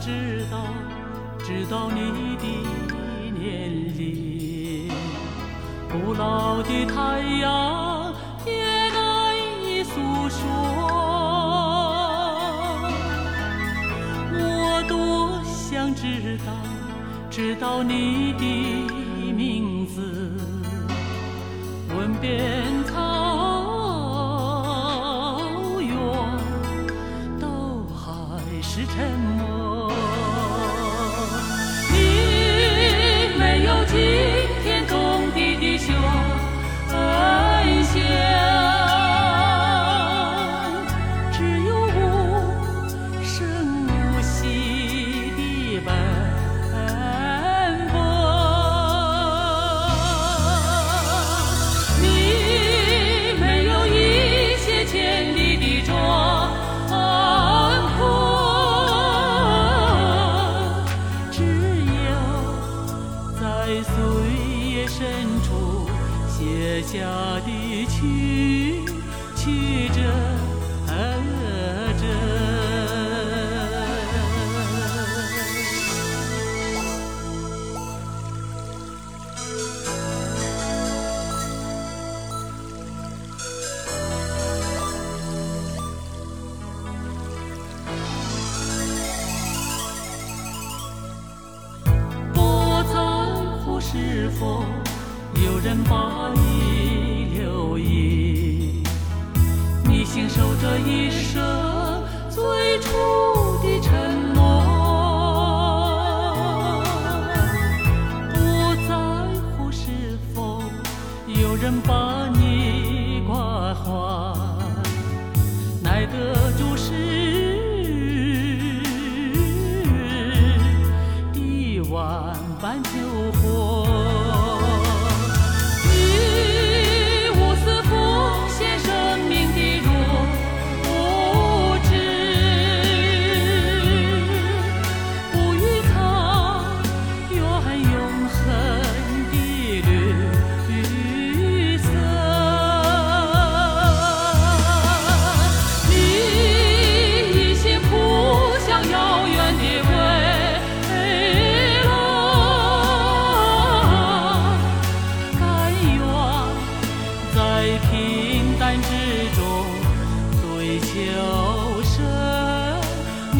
知道，知道你的年龄。古老的太阳也难以诉说，我多想知道，知道你的名字。问遍草原，都还是沉默。是否有人把你留意，你信守着一生最初的承诺。不在乎是否有人把你关怀。耐得住世的万般纠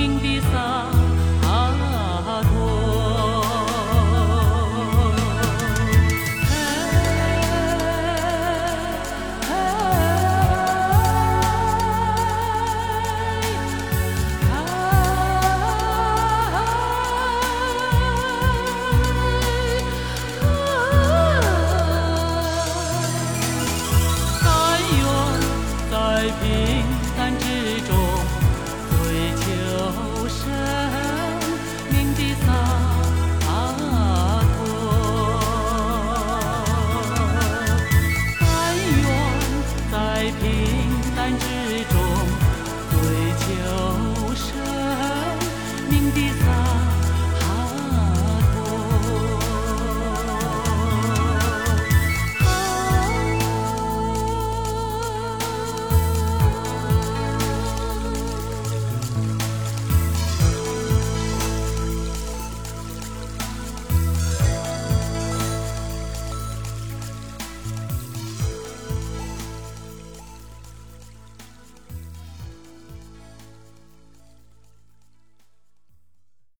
命的洒但愿在平淡之中